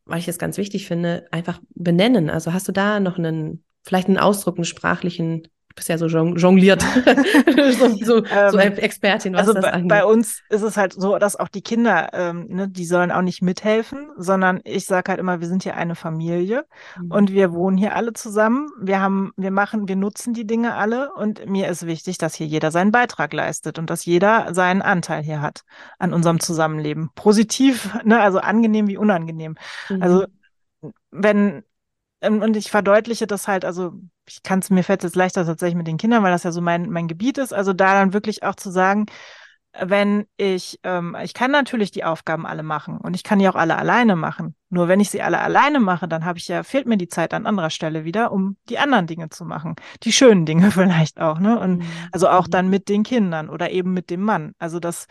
weil ich es ganz wichtig finde, einfach benennen? Also hast du da noch einen, vielleicht einen Ausdruck, einen sprachlichen bist ja so jongliert, [LAUGHS] so, so, ähm, so Expertin, was also das bei, angeht. Bei uns ist es halt so, dass auch die Kinder, ähm, ne, die sollen auch nicht mithelfen, sondern ich sage halt immer, wir sind hier eine Familie mhm. und wir wohnen hier alle zusammen. Wir haben, wir machen, wir nutzen die Dinge alle und mir ist wichtig, dass hier jeder seinen Beitrag leistet und dass jeder seinen Anteil hier hat an unserem Zusammenleben. Positiv, ne, also angenehm wie unangenehm. Mhm. Also wenn und ich verdeutliche das halt, also ich kann es mir fällt es leichter tatsächlich mit den Kindern, weil das ja so mein, mein Gebiet ist. Also da dann wirklich auch zu sagen, wenn ich, ähm, ich kann natürlich die Aufgaben alle machen und ich kann die auch alle alleine machen. Nur wenn ich sie alle alleine mache, dann habe ich ja, fehlt mir die Zeit an anderer Stelle wieder, um die anderen Dinge zu machen. Die schönen Dinge [LAUGHS] vielleicht auch, ne? Und mhm. also auch dann mit den Kindern oder eben mit dem Mann. Also das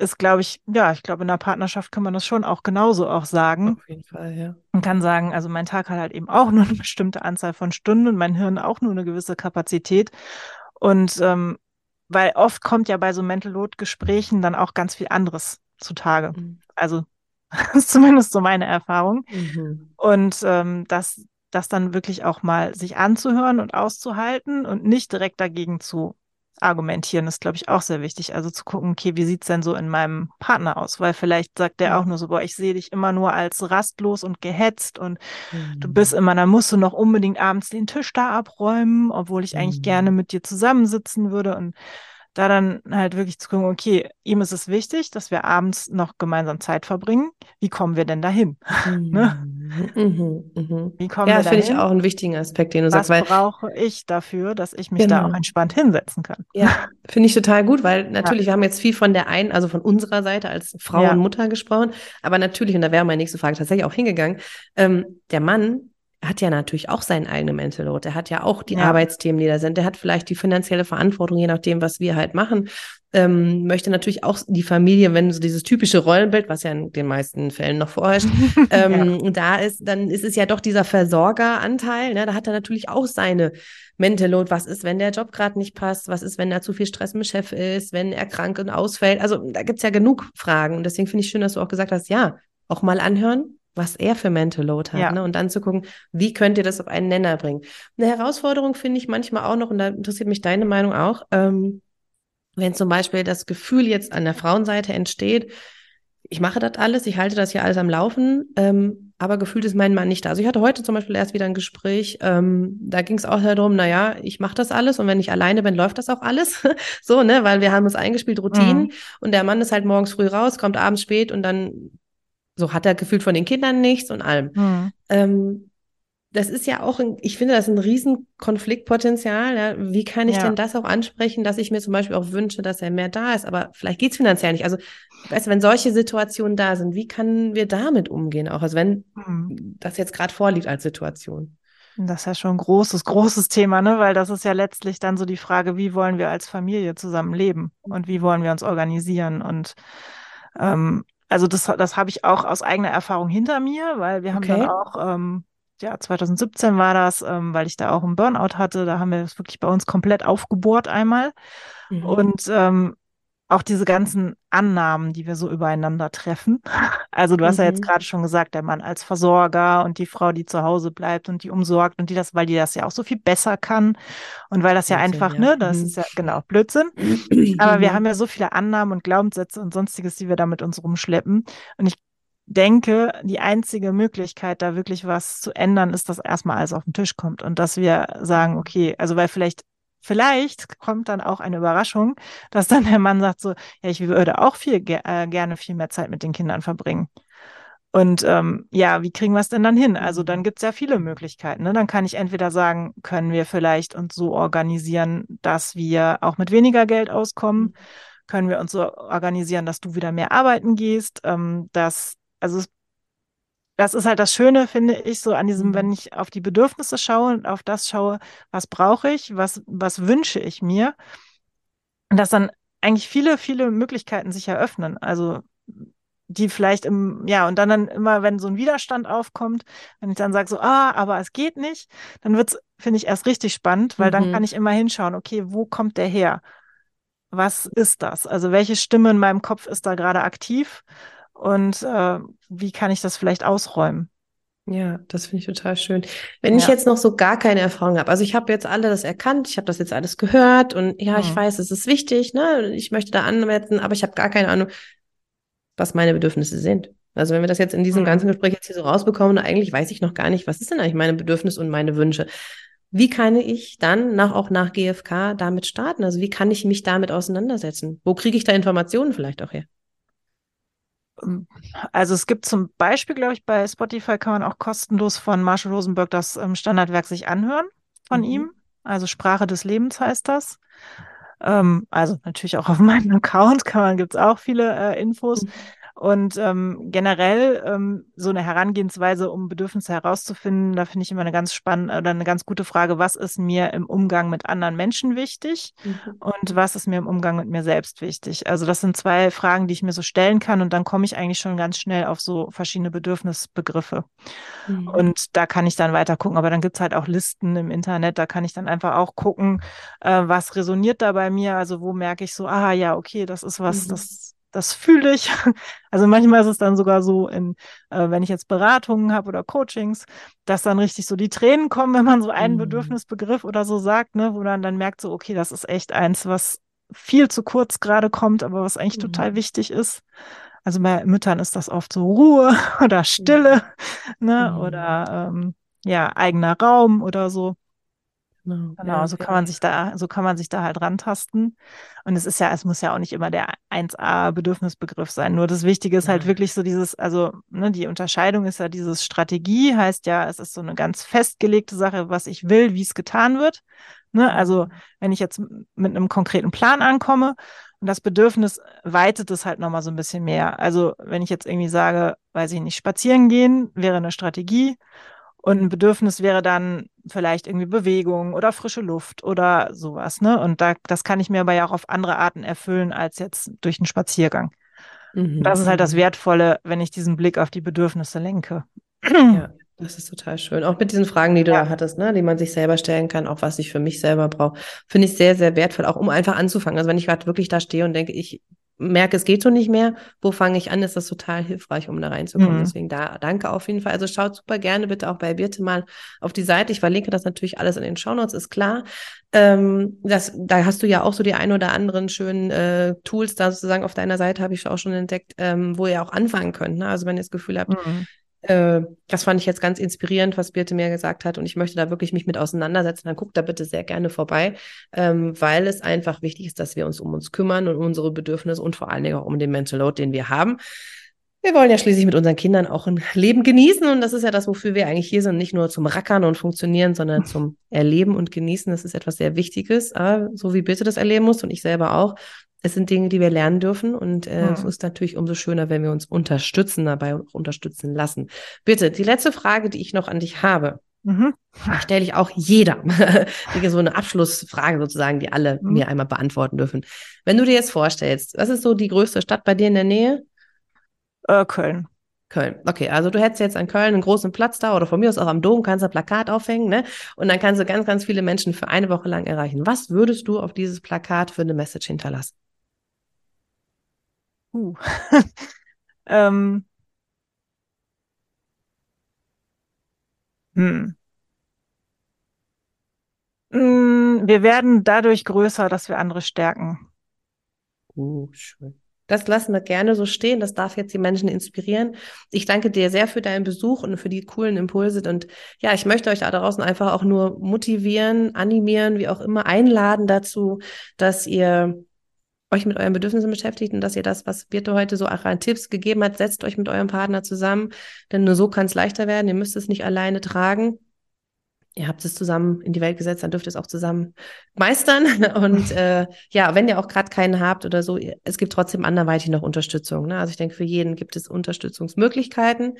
ist, glaube ich, ja, ich glaube, in einer Partnerschaft kann man das schon auch genauso auch sagen. Auf jeden Fall, ja. Und kann sagen, also mein Tag hat halt eben auch nur eine bestimmte Anzahl von Stunden und mein Hirn auch nur eine gewisse Kapazität. Und ähm, weil oft kommt ja bei so Mental Load Gesprächen dann auch ganz viel anderes zutage. Mhm. Also [LAUGHS] das ist zumindest so meine Erfahrung. Mhm. Und ähm, das, das dann wirklich auch mal sich anzuhören und auszuhalten und nicht direkt dagegen zu argumentieren ist, glaube ich, auch sehr wichtig. Also zu gucken, okay, wie sieht's denn so in meinem Partner aus? Weil vielleicht sagt der auch nur so, boah, ich sehe dich immer nur als rastlos und gehetzt und mhm. du bist immer, dann musst du noch unbedingt abends den Tisch da abräumen, obwohl ich eigentlich gerne mhm. mit dir zusammensitzen würde und da dann halt wirklich zu gucken, okay, ihm ist es wichtig, dass wir abends noch gemeinsam Zeit verbringen. Wie kommen wir denn dahin? [LAUGHS] ne? Mhm, mhm. Wie kommen ja, finde ich auch einen wichtigen Aspekt, den du Was sagst. Was brauche ich dafür, dass ich mich genau. da auch entspannt hinsetzen kann? Ja, finde ich total gut, weil [LAUGHS] natürlich, ja. wir haben jetzt viel von der einen, also von unserer Seite als Frau ja. und Mutter gesprochen, aber natürlich, und da wäre meine nächste Frage tatsächlich auch hingegangen, ähm, der Mann hat ja natürlich auch seinen eigenen Mental Load. Er hat ja auch die ja. Arbeitsthemen, die da sind. Der hat vielleicht die finanzielle Verantwortung, je nachdem, was wir halt machen. Ähm, möchte natürlich auch die Familie, wenn so dieses typische Rollenbild, was ja in den meisten Fällen noch vorherrscht, [LAUGHS] ähm, ja. da ist, dann ist es ja doch dieser Versorgeranteil. Ne? Da hat er natürlich auch seine Mental Load. Was ist, wenn der Job gerade nicht passt? Was ist, wenn da zu viel Stress dem Chef ist? Wenn er krank und ausfällt? Also da gibt's ja genug Fragen. Und deswegen finde ich schön, dass du auch gesagt hast, ja, auch mal anhören, was er für Mental Load hat. Ja. Ne? Und dann zu gucken, wie könnt ihr das auf einen Nenner bringen. Eine Herausforderung finde ich manchmal auch noch, und da interessiert mich deine Meinung auch, ähm, wenn zum Beispiel das Gefühl jetzt an der Frauenseite entsteht, ich mache das alles, ich halte das hier alles am Laufen, ähm, aber gefühlt ist mein Mann nicht da. Also ich hatte heute zum Beispiel erst wieder ein Gespräch, ähm, da ging es auch darum, naja, ich mache das alles und wenn ich alleine bin, läuft das auch alles. [LAUGHS] so, ne, weil wir haben uns eingespielt, Routinen mhm. und der Mann ist halt morgens früh raus, kommt abends spät und dann so hat er gefühlt von den Kindern nichts und allem. Mhm. Ähm, das ist ja auch, ein, ich finde, das ist ein riesen Konfliktpotenzial. Ja? Wie kann ich ja. denn das auch ansprechen, dass ich mir zum Beispiel auch wünsche, dass er mehr da ist, aber vielleicht geht's finanziell nicht. Also, weißt du, wenn solche Situationen da sind, wie können wir damit umgehen? Auch also wenn mhm. das jetzt gerade vorliegt als Situation. Das ist ja schon ein großes, großes Thema, ne? Weil das ist ja letztlich dann so die Frage, wie wollen wir als Familie zusammen leben und wie wollen wir uns organisieren und ähm, also das, das habe ich auch aus eigener Erfahrung hinter mir, weil wir haben okay. dann auch, ähm, ja, 2017 war das, ähm, weil ich da auch einen Burnout hatte, da haben wir das wirklich bei uns komplett aufgebohrt einmal. Mhm. Und ähm, auch diese ganzen Annahmen, die wir so übereinander treffen. Also du hast mhm. ja jetzt mhm. gerade schon gesagt, der Mann als Versorger und die Frau, die zu Hause bleibt und die umsorgt und die das, weil die das ja auch so viel besser kann und weil das Blödsinn, ja einfach, ja. ne, das mhm. ist ja genau Blödsinn. Aber wir haben ja so viele Annahmen und Glaubenssätze und sonstiges, die wir da mit uns rumschleppen. Und ich denke, die einzige Möglichkeit, da wirklich was zu ändern, ist, dass erstmal alles auf den Tisch kommt und dass wir sagen, okay, also weil vielleicht vielleicht kommt dann auch eine Überraschung, dass dann der Mann sagt so, ja, ich würde auch viel äh, gerne viel mehr Zeit mit den Kindern verbringen. Und ähm, ja, wie kriegen wir es denn dann hin? Also dann gibt es ja viele Möglichkeiten. Ne? Dann kann ich entweder sagen, können wir vielleicht uns so organisieren, dass wir auch mit weniger Geld auskommen? Mhm. Können wir uns so organisieren, dass du wieder mehr arbeiten gehst? Ähm, dass, also es das ist halt das Schöne, finde ich, so an diesem, mhm. wenn ich auf die Bedürfnisse schaue und auf das schaue, was brauche ich, was, was wünsche ich mir, dass dann eigentlich viele, viele Möglichkeiten sich eröffnen. Also die vielleicht im, ja, und dann, dann immer, wenn so ein Widerstand aufkommt, wenn ich dann sage so, ah, aber es geht nicht, dann wird's, finde ich, erst richtig spannend, weil mhm. dann kann ich immer hinschauen, okay, wo kommt der her? Was ist das? Also welche Stimme in meinem Kopf ist da gerade aktiv? Und äh, wie kann ich das vielleicht ausräumen? Ja, das finde ich total schön. Wenn ja. ich jetzt noch so gar keine Erfahrung habe, also ich habe jetzt alles erkannt, ich habe das jetzt alles gehört und ja, mhm. ich weiß, es ist wichtig, ne? Ich möchte da anwenden, aber ich habe gar keine Ahnung, was meine Bedürfnisse sind. Also wenn wir das jetzt in diesem mhm. ganzen Gespräch jetzt hier so rausbekommen, eigentlich weiß ich noch gar nicht, was ist denn eigentlich meine Bedürfnisse und meine Wünsche. Wie kann ich dann nach, auch nach GfK damit starten? Also wie kann ich mich damit auseinandersetzen? Wo kriege ich da Informationen vielleicht auch her? Also es gibt zum Beispiel, glaube ich, bei Spotify kann man auch kostenlos von Marshall Rosenberg das ähm, Standardwerk sich anhören von mhm. ihm. Also Sprache des Lebens heißt das. Ähm, also natürlich auch auf [LAUGHS] meinem Account kann man, gibt es auch viele äh, Infos. Mhm. Und ähm, generell ähm, so eine Herangehensweise, um Bedürfnisse herauszufinden, da finde ich immer eine ganz spannende oder eine ganz gute Frage, was ist mir im Umgang mit anderen Menschen wichtig mhm. und was ist mir im Umgang mit mir selbst wichtig? Also das sind zwei Fragen, die ich mir so stellen kann und dann komme ich eigentlich schon ganz schnell auf so verschiedene Bedürfnisbegriffe. Mhm. Und da kann ich dann weiter gucken. Aber dann gibt's halt auch Listen im Internet, da kann ich dann einfach auch gucken, äh, was resoniert da bei mir, also wo merke ich so, ah ja, okay, das ist was, mhm. das das fühle ich. [LAUGHS] Also manchmal ist es dann sogar so, in, äh, wenn ich jetzt Beratungen habe oder Coachings, dass dann richtig so die Tränen kommen, wenn man so einen mhm. Bedürfnisbegriff oder so sagt, ne, wo man dann merkt, so, okay, das ist echt eins, was viel zu kurz gerade kommt, aber was eigentlich mhm. total wichtig ist. Also bei Müttern ist das oft so Ruhe [LAUGHS] oder Stille, mhm. ne, oder ähm, ja, eigener Raum oder so. Genau, genau so kann man sich da, so kann man sich da halt rantasten. Und es ist ja, es muss ja auch nicht immer der 1A-Bedürfnisbegriff sein. Nur das Wichtige ist halt wirklich so dieses, also ne, die Unterscheidung ist ja dieses Strategie, heißt ja, es ist so eine ganz festgelegte Sache, was ich will, wie es getan wird. Ne? Also wenn ich jetzt mit einem konkreten Plan ankomme und das Bedürfnis weitet es halt nochmal so ein bisschen mehr. Also wenn ich jetzt irgendwie sage, weiß ich nicht, spazieren gehen wäre eine Strategie und ein Bedürfnis wäre dann vielleicht irgendwie Bewegung oder frische Luft oder sowas, ne? Und da, das kann ich mir aber ja auch auf andere Arten erfüllen als jetzt durch einen Spaziergang. Mhm. Das ist halt das mhm. Wertvolle, wenn ich diesen Blick auf die Bedürfnisse lenke. Ja, das ist total schön. Auch mit diesen Fragen, die du ja. da hattest, ne, die man sich selber stellen kann, auch was ich für mich selber brauche, finde ich sehr, sehr wertvoll, auch um einfach anzufangen. Also wenn ich gerade wirklich da stehe und denke, ich merke, es geht so nicht mehr, wo fange ich an, ist das total hilfreich, um da reinzukommen. Mhm. Deswegen da danke auf jeden Fall. Also schaut super gerne bitte auch bei Birte mal auf die Seite. Ich verlinke das natürlich alles in den Shownotes, ist klar. Ähm, das, da hast du ja auch so die ein oder anderen schönen äh, Tools da sozusagen auf deiner Seite, habe ich auch schon entdeckt, ähm, wo ihr auch anfangen könnt. Ne? Also wenn ihr das Gefühl habt, mhm. Äh, das fand ich jetzt ganz inspirierend, was Birte mir gesagt hat. Und ich möchte da wirklich mich mit auseinandersetzen. Dann guckt da bitte sehr gerne vorbei, ähm, weil es einfach wichtig ist, dass wir uns um uns kümmern und unsere Bedürfnisse und vor allen Dingen auch um den Mental Load, den wir haben. Wir wollen ja schließlich mit unseren Kindern auch ein Leben genießen und das ist ja das, wofür wir eigentlich hier sind, nicht nur zum Rackern und Funktionieren, sondern zum Erleben und Genießen. Das ist etwas sehr Wichtiges, so wie Bitte das erleben muss und ich selber auch es sind Dinge, die wir lernen dürfen und äh, hm. es ist natürlich umso schöner, wenn wir uns unterstützen dabei und auch unterstützen lassen. Bitte, die letzte Frage, die ich noch an dich habe, mhm. stelle ich auch jeder. [LAUGHS] so eine Abschlussfrage sozusagen, die alle mhm. mir einmal beantworten dürfen. Wenn du dir jetzt vorstellst, was ist so die größte Stadt bei dir in der Nähe? Äh, Köln. Köln. Okay, also du hättest jetzt an Köln einen großen Platz da oder von mir aus auch am Dom kannst du ein Plakat aufhängen, ne? Und dann kannst du ganz, ganz viele Menschen für eine Woche lang erreichen. Was würdest du auf dieses Plakat für eine Message hinterlassen? Uh. [LAUGHS] ähm. Hm. Mm, wir werden dadurch größer, dass wir andere stärken. Uh, schön. Das lassen wir gerne so stehen. Das darf jetzt die Menschen inspirieren. Ich danke dir sehr für deinen Besuch und für die coolen Impulse. Und ja, ich möchte euch da draußen einfach auch nur motivieren, animieren, wie auch immer, einladen dazu, dass ihr euch mit euren Bedürfnissen beschäftigt und dass ihr das, was Birte heute so auch an Tipps gegeben hat, setzt euch mit eurem Partner zusammen, denn nur so kann es leichter werden. Ihr müsst es nicht alleine tragen. Ihr habt es zusammen in die Welt gesetzt, dann dürft ihr es auch zusammen meistern. [LAUGHS] Und äh, ja, wenn ihr auch gerade keinen habt oder so, es gibt trotzdem anderweitig noch Unterstützung. Ne? Also ich denke, für jeden gibt es Unterstützungsmöglichkeiten.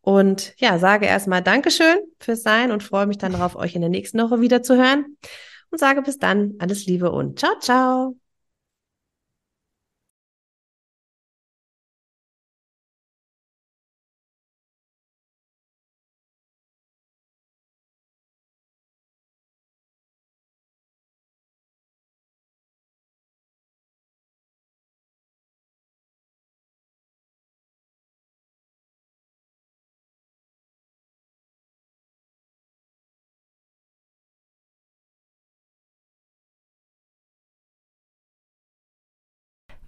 Und ja, sage erstmal Dankeschön fürs Sein und freue mich dann darauf, euch in der nächsten Woche wieder zu hören. Und sage bis dann alles Liebe und ciao, ciao.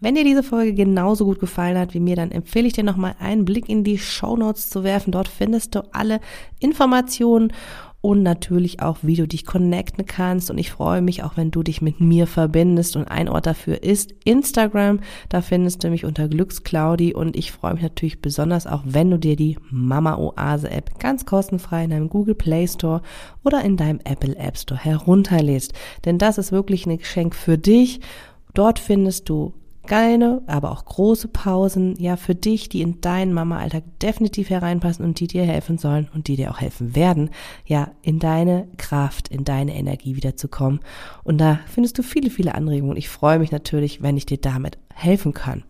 Wenn dir diese Folge genauso gut gefallen hat wie mir, dann empfehle ich dir nochmal einen Blick in die Show Notes zu werfen. Dort findest du alle Informationen und natürlich auch, wie du dich connecten kannst. Und ich freue mich auch, wenn du dich mit mir verbindest. Und ein Ort dafür ist Instagram. Da findest du mich unter Glücksclaudi. Und ich freue mich natürlich besonders auch, wenn du dir die Mama Oase App ganz kostenfrei in deinem Google Play Store oder in deinem Apple App Store herunterlädst. Denn das ist wirklich ein Geschenk für dich. Dort findest du kleine, aber auch große Pausen, ja, für dich, die in deinen Mama-Alltag definitiv hereinpassen und die dir helfen sollen und die dir auch helfen werden, ja, in deine Kraft, in deine Energie wiederzukommen. Und da findest du viele, viele Anregungen. Ich freue mich natürlich, wenn ich dir damit helfen kann.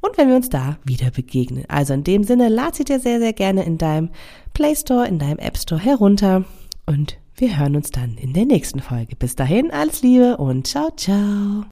Und wenn wir uns da wieder begegnen. Also in dem Sinne, lad sie dir sehr, sehr gerne in deinem Play Store, in deinem App Store herunter und wir hören uns dann in der nächsten Folge. Bis dahin, alles Liebe und ciao, ciao.